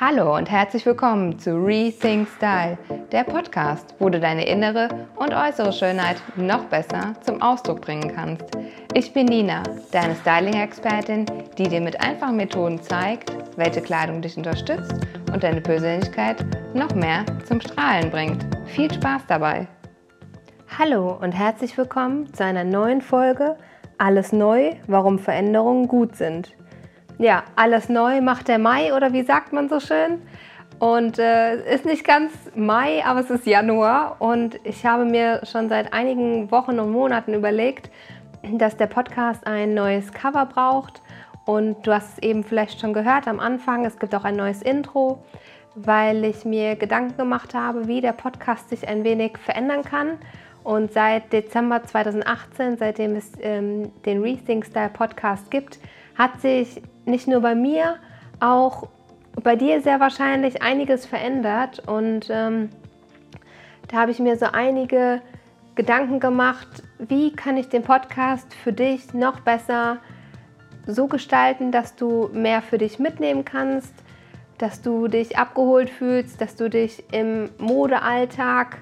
Hallo und herzlich willkommen zu Rethink Style, der Podcast, wo du deine innere und äußere Schönheit noch besser zum Ausdruck bringen kannst. Ich bin Nina, deine Styling-Expertin, die dir mit einfachen Methoden zeigt, welche Kleidung dich unterstützt und deine Persönlichkeit noch mehr zum Strahlen bringt. Viel Spaß dabei! Hallo und herzlich willkommen zu einer neuen Folge Alles neu, warum Veränderungen gut sind ja, alles neu macht der Mai oder wie sagt man so schön? Und äh, ist nicht ganz Mai, aber es ist Januar und ich habe mir schon seit einigen Wochen und Monaten überlegt, dass der Podcast ein neues Cover braucht. Und du hast es eben vielleicht schon gehört am Anfang, es gibt auch ein neues Intro, weil ich mir Gedanken gemacht habe, wie der Podcast sich ein wenig verändern kann. Und seit Dezember 2018, seitdem es ähm, den Rethink Style Podcast gibt, hat sich nicht nur bei mir, auch bei dir sehr wahrscheinlich einiges verändert. Und ähm, da habe ich mir so einige Gedanken gemacht, wie kann ich den Podcast für dich noch besser so gestalten, dass du mehr für dich mitnehmen kannst, dass du dich abgeholt fühlst, dass du dich im Modealltag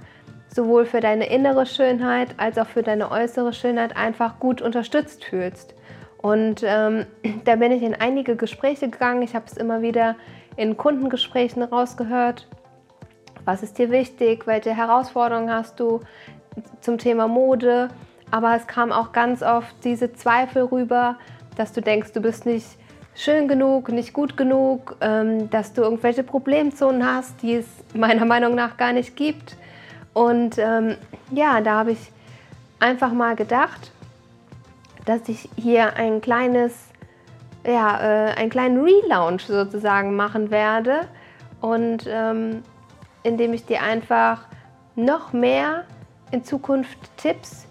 sowohl für deine innere Schönheit als auch für deine äußere Schönheit einfach gut unterstützt fühlst. Und ähm, da bin ich in einige Gespräche gegangen. Ich habe es immer wieder in Kundengesprächen rausgehört. Was ist dir wichtig? Welche Herausforderungen hast du zum Thema Mode? Aber es kam auch ganz oft diese Zweifel rüber, dass du denkst, du bist nicht schön genug, nicht gut genug, ähm, dass du irgendwelche Problemzonen hast, die es meiner Meinung nach gar nicht gibt. Und ähm, ja, da habe ich einfach mal gedacht, dass ich hier ein kleines, ja, äh, einen kleinen Relaunch sozusagen machen werde. Und ähm, indem ich dir einfach noch mehr in Zukunft Tipps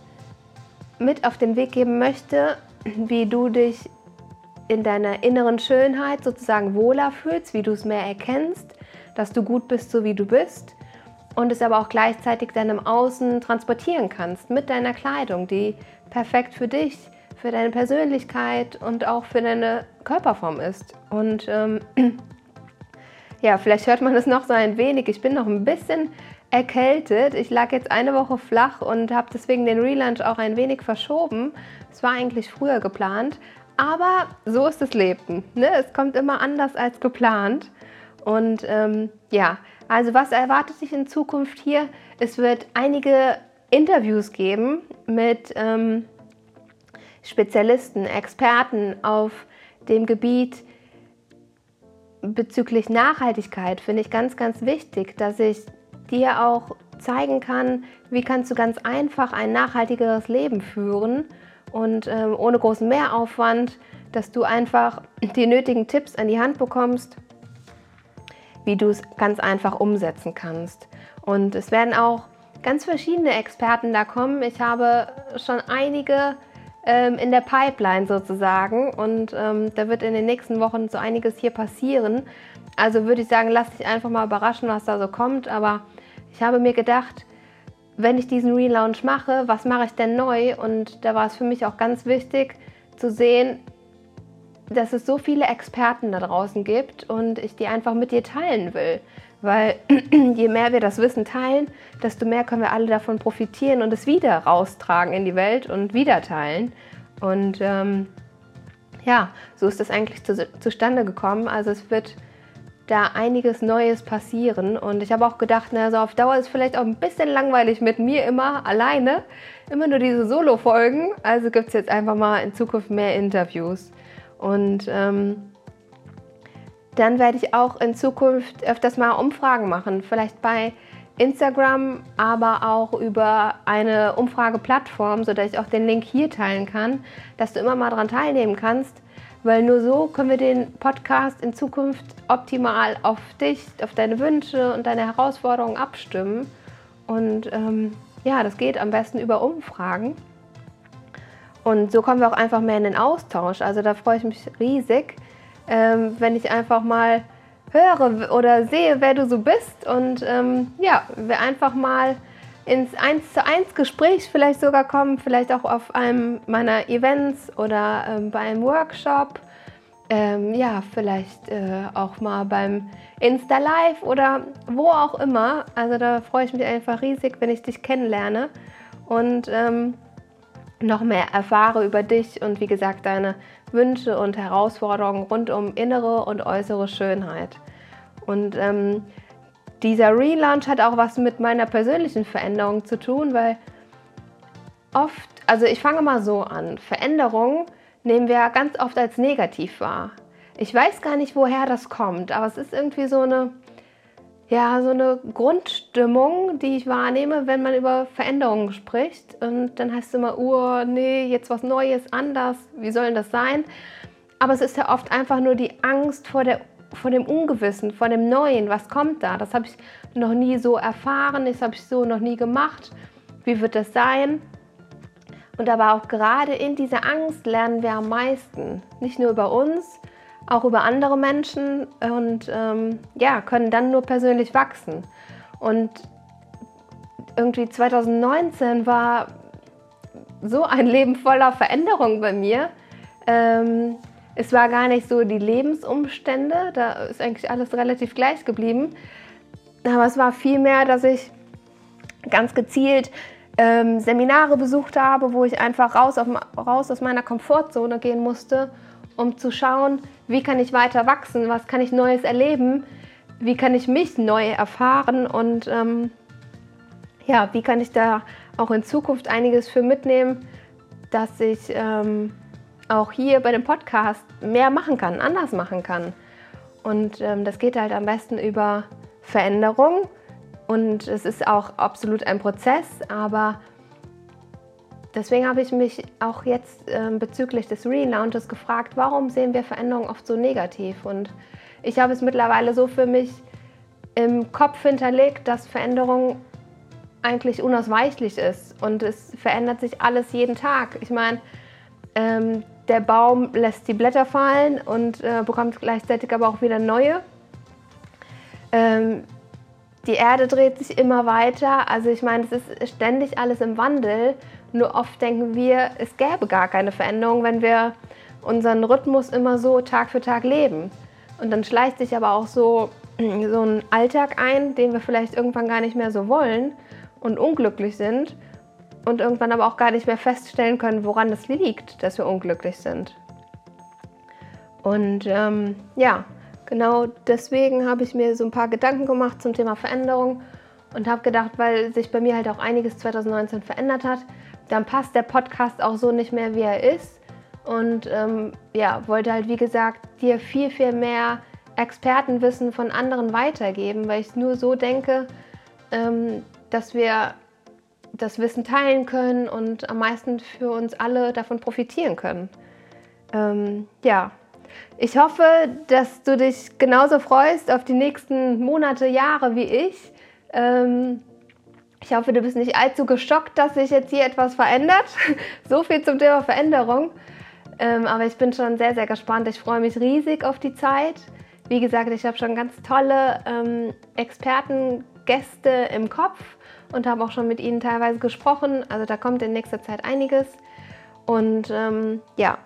mit auf den Weg geben möchte, wie du dich in deiner inneren Schönheit sozusagen wohler fühlst, wie du es mehr erkennst, dass du gut bist, so wie du bist und es aber auch gleichzeitig deinem Außen transportieren kannst mit deiner Kleidung, die perfekt für dich für deine Persönlichkeit und auch für deine Körperform ist. Und ähm, ja, vielleicht hört man es noch so ein wenig. Ich bin noch ein bisschen erkältet. Ich lag jetzt eine Woche flach und habe deswegen den Relaunch auch ein wenig verschoben. Es war eigentlich früher geplant, aber so ist das Leben. Ne? Es kommt immer anders als geplant. Und ähm, ja, also was erwartet sich in Zukunft hier? Es wird einige Interviews geben mit ähm, Spezialisten, Experten auf dem Gebiet bezüglich Nachhaltigkeit finde ich ganz, ganz wichtig, dass ich dir auch zeigen kann, wie kannst du ganz einfach ein nachhaltigeres Leben führen und ähm, ohne großen Mehraufwand, dass du einfach die nötigen Tipps an die Hand bekommst, wie du es ganz einfach umsetzen kannst. Und es werden auch ganz verschiedene Experten da kommen. Ich habe schon einige ähm, in der Pipeline sozusagen. Und ähm, da wird in den nächsten Wochen so einiges hier passieren. Also würde ich sagen, lass dich einfach mal überraschen, was da so kommt. Aber ich habe mir gedacht, wenn ich diesen Relaunch mache, was mache ich denn neu? Und da war es für mich auch ganz wichtig zu sehen, dass es so viele Experten da draußen gibt und ich die einfach mit dir teilen will. Weil je mehr wir das Wissen teilen, desto mehr können wir alle davon profitieren und es wieder raustragen in die Welt und wieder teilen. Und ähm, ja, so ist das eigentlich zu, zustande gekommen. Also es wird da einiges Neues passieren. Und ich habe auch gedacht, na, so auf Dauer ist vielleicht auch ein bisschen langweilig mit mir immer alleine. Immer nur diese Solo-Folgen. Also gibt es jetzt einfach mal in Zukunft mehr Interviews. Und ähm, dann werde ich auch in Zukunft öfters mal Umfragen machen, vielleicht bei Instagram, aber auch über eine Umfrageplattform, sodass ich auch den Link hier teilen kann, dass du immer mal daran teilnehmen kannst, weil nur so können wir den Podcast in Zukunft optimal auf dich, auf deine Wünsche und deine Herausforderungen abstimmen. Und ähm, ja, das geht am besten über Umfragen. Und so kommen wir auch einfach mehr in den Austausch. Also da freue ich mich riesig ähm, wenn ich einfach mal höre oder sehe, wer du so bist und ähm, ja, wir einfach mal ins 1 zu 1 Gespräch vielleicht sogar kommen, vielleicht auch auf einem meiner Events oder ähm, bei Workshop ähm, ja, vielleicht äh, auch mal beim Insta Live oder wo auch immer. Also da freue ich mich einfach riesig, wenn ich dich kennenlerne und ähm, noch mehr erfahre über dich und wie gesagt deine Wünsche und Herausforderungen rund um innere und äußere Schönheit. Und ähm, dieser Relaunch hat auch was mit meiner persönlichen Veränderung zu tun, weil oft, also ich fange mal so an, Veränderungen nehmen wir ganz oft als negativ wahr. Ich weiß gar nicht, woher das kommt, aber es ist irgendwie so eine, ja, so eine Grundstimmung, die ich wahrnehme, wenn man über Veränderungen spricht. Und dann heißt es immer, oh, nee, jetzt was Neues, anders, wie soll das sein? Aber es ist ja oft einfach nur die Angst vor, der, vor dem Ungewissen, vor dem Neuen. Was kommt da? Das habe ich noch nie so erfahren, das habe ich so noch nie gemacht. Wie wird das sein? Und aber auch gerade in dieser Angst lernen wir am meisten. Nicht nur über uns, auch über andere Menschen und ähm, ja, können dann nur persönlich wachsen. Und irgendwie 2019 war so ein Leben voller Veränderung bei mir. Ähm, es war gar nicht so die Lebensumstände, da ist eigentlich alles relativ gleich geblieben. Aber es war vielmehr, dass ich ganz gezielt ähm, Seminare besucht habe, wo ich einfach raus, auf, raus aus meiner Komfortzone gehen musste, um zu schauen, wie kann ich weiter wachsen, was kann ich Neues erleben, wie kann ich mich neu erfahren? Und ähm, ja, wie kann ich da auch in Zukunft einiges für mitnehmen, dass ich ähm, auch hier bei dem Podcast mehr machen kann, anders machen kann. Und ähm, das geht halt am besten über Veränderung. Und es ist auch absolut ein Prozess, aber deswegen habe ich mich auch jetzt äh, bezüglich des Relaunches gefragt, warum sehen wir Veränderungen oft so negativ? Und ich habe es mittlerweile so für mich im Kopf hinterlegt, dass Veränderung eigentlich unausweichlich ist und es verändert sich alles jeden Tag. Ich meine, ähm, der Baum lässt die Blätter fallen und äh, bekommt gleichzeitig aber auch wieder neue. Ähm, die Erde dreht sich immer weiter. Also ich meine, es ist ständig alles im Wandel. Nur oft denken wir, es gäbe gar keine Veränderung, wenn wir unseren Rhythmus immer so Tag für Tag leben. Und dann schleicht sich aber auch so, so ein Alltag ein, den wir vielleicht irgendwann gar nicht mehr so wollen und unglücklich sind und irgendwann aber auch gar nicht mehr feststellen können, woran es liegt, dass wir unglücklich sind. Und ähm, ja, Genau deswegen habe ich mir so ein paar Gedanken gemacht zum Thema Veränderung und habe gedacht, weil sich bei mir halt auch einiges 2019 verändert hat, dann passt der Podcast auch so nicht mehr, wie er ist. Und ähm, ja, wollte halt, wie gesagt, dir viel, viel mehr Expertenwissen von anderen weitergeben, weil ich nur so denke, ähm, dass wir das Wissen teilen können und am meisten für uns alle davon profitieren können. Ähm, ja, ich hoffe, dass du dich genauso freust auf die nächsten Monate, Jahre wie ich. Ähm, ich hoffe, du bist nicht allzu geschockt, dass sich jetzt hier etwas verändert. so viel zum Thema Veränderung. Ähm, aber ich bin schon sehr, sehr gespannt. Ich freue mich riesig auf die Zeit. Wie gesagt, ich habe schon ganz tolle ähm, Expertengäste im Kopf und habe auch schon mit ihnen teilweise gesprochen. Also da kommt in nächster Zeit einiges. Und ähm, ja,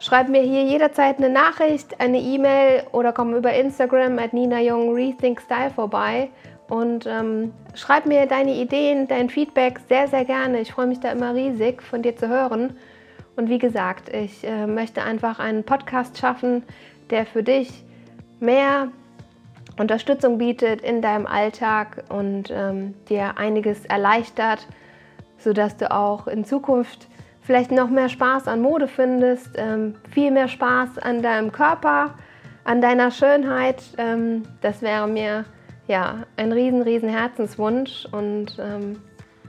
Schreib mir hier jederzeit eine Nachricht, eine E-Mail oder komm über Instagram at Nina Young Rethink Style vorbei und ähm, schreib mir deine Ideen, dein Feedback sehr, sehr gerne. Ich freue mich da immer riesig von dir zu hören. Und wie gesagt, ich äh, möchte einfach einen Podcast schaffen, der für dich mehr Unterstützung bietet in deinem Alltag und ähm, dir einiges erleichtert, sodass du auch in Zukunft vielleicht noch mehr Spaß an Mode findest, ähm, viel mehr Spaß an deinem Körper, an deiner Schönheit. Ähm, das wäre mir ja ein riesen, riesen Herzenswunsch und ähm,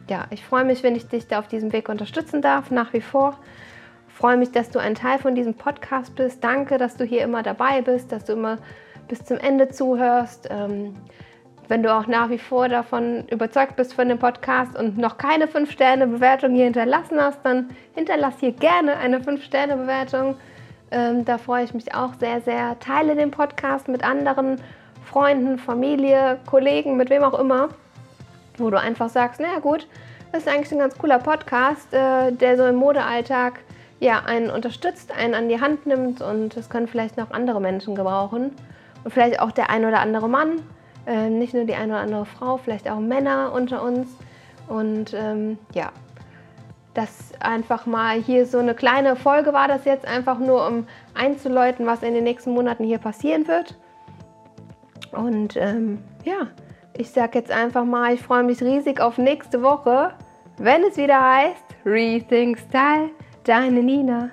ja, ich freue mich, wenn ich dich da auf diesem Weg unterstützen darf, nach wie vor. Freue mich, dass du ein Teil von diesem Podcast bist. Danke, dass du hier immer dabei bist, dass du immer bis zum Ende zuhörst. Ähm, wenn du auch nach wie vor davon überzeugt bist von dem Podcast und noch keine 5-Sterne-Bewertung hier hinterlassen hast, dann hinterlass hier gerne eine 5-Sterne-Bewertung. Ähm, da freue ich mich auch sehr, sehr. Teile den Podcast mit anderen Freunden, Familie, Kollegen, mit wem auch immer, wo du einfach sagst, naja gut, das ist eigentlich ein ganz cooler Podcast, äh, der so im Modealltag ja, einen unterstützt, einen an die Hand nimmt und das können vielleicht noch andere Menschen gebrauchen. Und vielleicht auch der ein oder andere Mann, äh, nicht nur die eine oder andere Frau, vielleicht auch Männer unter uns. Und ähm, ja, das einfach mal hier so eine kleine Folge war das jetzt, einfach nur um einzuläuten, was in den nächsten Monaten hier passieren wird. Und ähm, ja, ich sage jetzt einfach mal, ich freue mich riesig auf nächste Woche, wenn es wieder heißt Rethink Style, deine Nina.